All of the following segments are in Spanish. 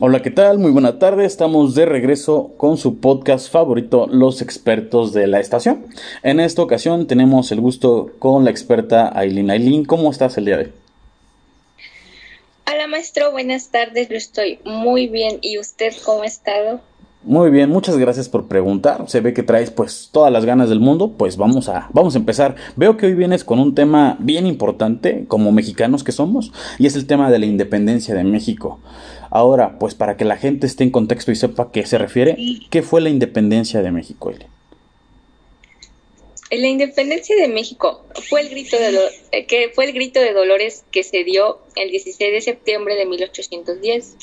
Hola, ¿qué tal? Muy buena tarde. Estamos de regreso con su podcast favorito, Los expertos de la estación. En esta ocasión tenemos el gusto con la experta Aileen. Aileen, ¿cómo estás el día de hoy? Hola, maestro. Buenas tardes. Yo estoy muy bien. ¿Y usted cómo ha estado? Muy bien, muchas gracias por preguntar. Se ve que traes pues todas las ganas del mundo, pues vamos a vamos a empezar. Veo que hoy vienes con un tema bien importante como mexicanos que somos y es el tema de la independencia de México. Ahora, pues para que la gente esté en contexto y sepa a qué se refiere, ¿qué fue la independencia de México, Eli? La independencia de México fue el grito de eh, que fue el grito de Dolores que se dio el 16 de septiembre de 1810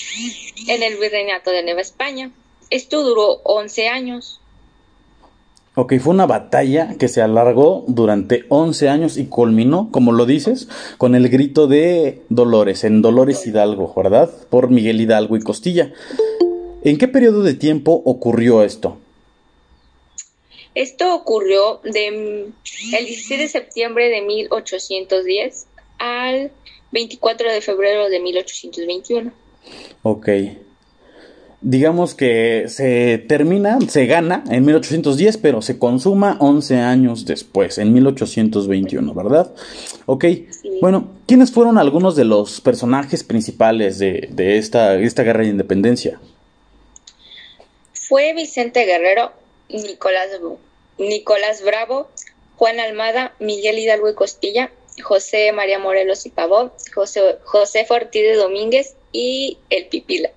en el Virreinato de Nueva España esto duró 11 años. Ok, fue una batalla que se alargó durante 11 años y culminó, como lo dices, con el grito de Dolores, en Dolores Hidalgo, ¿verdad? Por Miguel Hidalgo y Costilla. ¿En qué periodo de tiempo ocurrió esto? Esto ocurrió de, el 16 de septiembre de 1810 al 24 de febrero de 1821. Ok digamos que se termina, se gana en 1810, pero se consuma 11 años después, en 1821, ¿verdad? Ok, bueno, ¿quiénes fueron algunos de los personajes principales de, esta, esta guerra de independencia? Fue Vicente Guerrero, Nicolás, Nicolás Bravo, Juan Almada, Miguel Hidalgo y Costilla, José María Morelos y Pavón, José, José Ortiz de Domínguez y el Pipila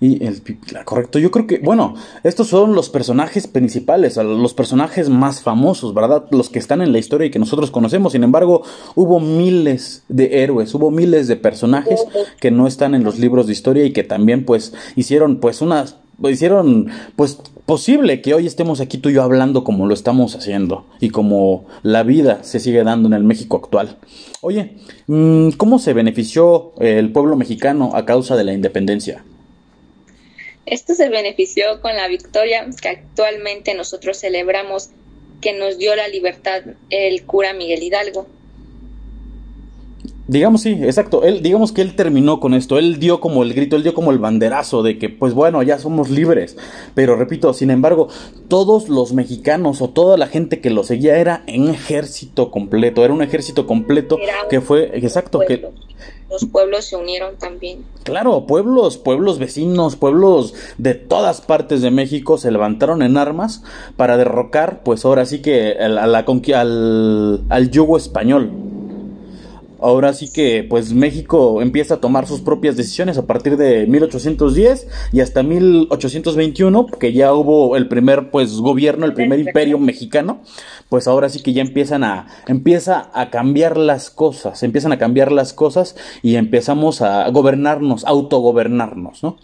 y el Pipila, correcto. Yo creo que, bueno, estos son los personajes principales, los personajes más famosos, ¿verdad? Los que están en la historia y que nosotros conocemos. Sin embargo, hubo miles de héroes, hubo miles de personajes que no están en los libros de historia y que también, pues, hicieron, pues, unas hicieron pues posible que hoy estemos aquí tú y yo hablando como lo estamos haciendo y como la vida se sigue dando en el México actual. Oye, mm, ¿cómo se benefició el pueblo mexicano a causa de la independencia? Esto se benefició con la victoria que actualmente nosotros celebramos que nos dio la libertad el cura Miguel Hidalgo. Digamos sí, exacto. Él, digamos que él terminó con esto. Él dio como el grito, él dio como el banderazo de que, pues bueno, ya somos libres. Pero repito, sin embargo, todos los mexicanos o toda la gente que lo seguía era un ejército completo. Era un ejército completo que fue, exacto, que los pueblos se unieron también. Claro, pueblos, pueblos vecinos, pueblos de todas partes de México se levantaron en armas para derrocar, pues ahora sí que al, al, al yugo español ahora sí que pues México empieza a tomar sus propias decisiones a partir de 1810 y hasta 1821 que ya hubo el primer pues gobierno, el primer imperio mexicano, pues ahora sí que ya empiezan a empieza a cambiar las cosas, empiezan a cambiar las cosas y empezamos a gobernarnos, autogobernarnos, ¿no?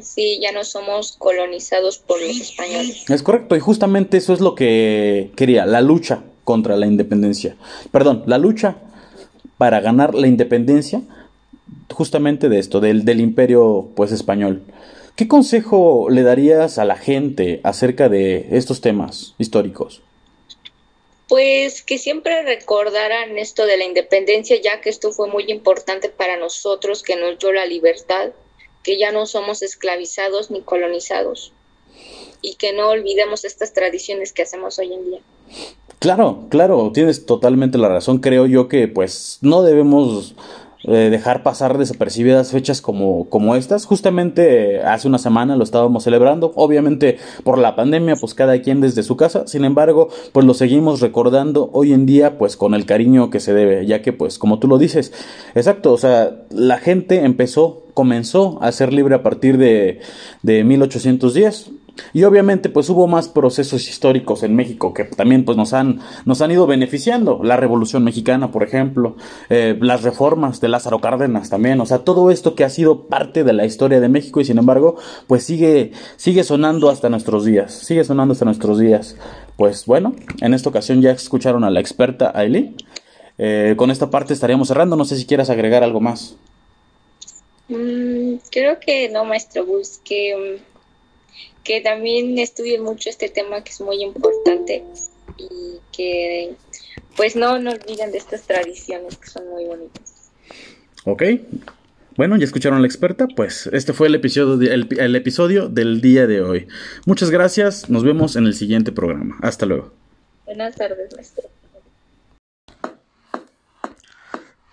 Sí, ya no somos colonizados por los españoles. Es correcto, y justamente eso es lo que quería, la lucha contra la independencia. Perdón, la lucha para ganar la independencia justamente de esto, del, imperio pues español. ¿Qué consejo le darías a la gente acerca de estos temas históricos? Pues que siempre recordaran esto de la independencia, ya que esto fue muy importante para nosotros, que nos dio la libertad, que ya no somos esclavizados ni colonizados y que no olvidemos estas tradiciones que hacemos hoy en día. Claro, claro, tienes totalmente la razón. Creo yo que pues no debemos eh, dejar pasar desapercibidas fechas como, como estas. Justamente hace una semana lo estábamos celebrando. Obviamente por la pandemia, pues cada quien desde su casa. Sin embargo, pues lo seguimos recordando hoy en día, pues con el cariño que se debe, ya que pues como tú lo dices, exacto, o sea, la gente empezó, comenzó a ser libre a partir de, de 1810 y obviamente pues hubo más procesos históricos en México que también pues nos han, nos han ido beneficiando. La Revolución Mexicana, por ejemplo, eh, las reformas de Lázaro Cárdenas también, o sea, todo esto que ha sido parte de la historia de México y sin embargo pues sigue, sigue sonando hasta nuestros días, sigue sonando hasta nuestros días. Pues bueno, en esta ocasión ya escucharon a la experta Aileen. Eh, con esta parte estaríamos cerrando, no sé si quieras agregar algo más. Mm, creo que no, maestro Bus, que que también estudien mucho este tema que es muy importante y que pues no, no olviden de estas tradiciones que son muy bonitas. Ok. Bueno, ya escucharon a la experta, pues este fue el episodio, el episodio del día de hoy. Muchas gracias, nos vemos en el siguiente programa. Hasta luego. Buenas tardes, maestro.